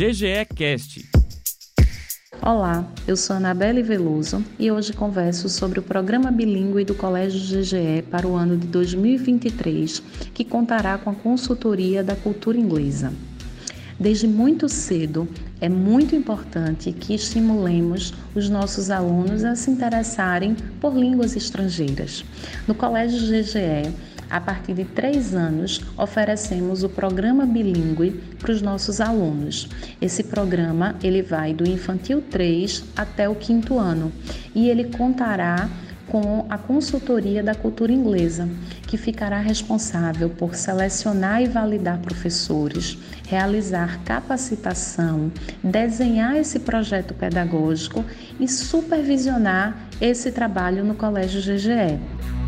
GGE Cast. Olá, eu sou Anabelle Veloso e hoje converso sobre o programa bilíngue do Colégio GGE para o ano de 2023, que contará com a consultoria da cultura inglesa. Desde muito cedo, é muito importante que estimulemos os nossos alunos a se interessarem por línguas estrangeiras. No Colégio GGE, a partir de três anos, oferecemos o programa bilíngue para os nossos alunos. Esse programa ele vai do infantil 3 até o quinto ano e ele contará com a consultoria da cultura inglesa, que ficará responsável por selecionar e validar professores, realizar capacitação, desenhar esse projeto pedagógico e supervisionar esse trabalho no Colégio GGE.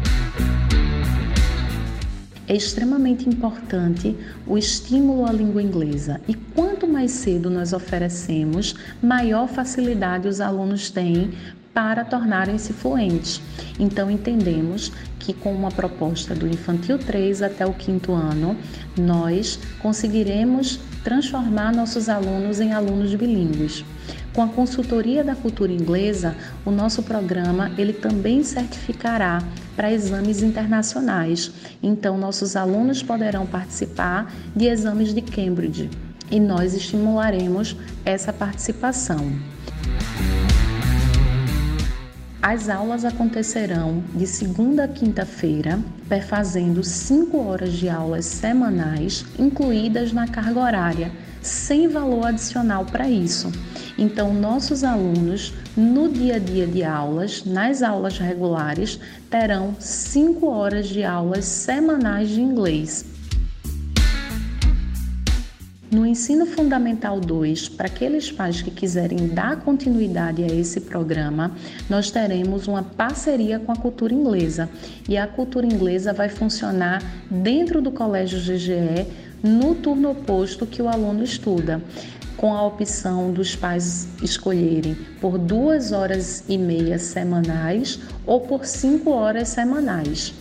É extremamente importante o estímulo à língua inglesa. E quanto mais cedo nós oferecemos, maior facilidade os alunos têm para tornarem-se fluentes. Então, entendemos que com uma proposta do infantil 3 até o quinto ano, nós conseguiremos transformar nossos alunos em alunos bilíngues. Com a consultoria da cultura inglesa, o nosso programa ele também certificará para exames internacionais. Então, nossos alunos poderão participar de exames de Cambridge e nós estimularemos essa participação. As aulas acontecerão de segunda a quinta-feira, perfazendo cinco horas de aulas semanais, incluídas na carga horária, sem valor adicional para isso. Então, nossos alunos, no dia a dia de aulas, nas aulas regulares, terão cinco horas de aulas semanais de inglês no ensino fundamental 2, para aqueles pais que quiserem dar continuidade a esse programa, nós teremos uma parceria com a cultura inglesa. E a cultura inglesa vai funcionar dentro do colégio GGE no turno oposto que o aluno estuda com a opção dos pais escolherem por duas horas e meia semanais ou por cinco horas semanais.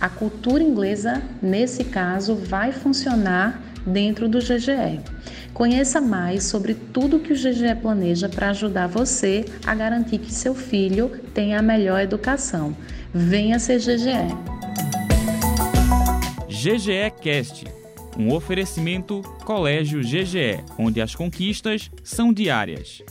A cultura inglesa, nesse caso, vai funcionar dentro do GGE. Conheça mais sobre tudo que o GGE planeja para ajudar você a garantir que seu filho tenha a melhor educação. Venha ser GGE. GGE Cast, um oferecimento Colégio GGE, onde as conquistas são diárias.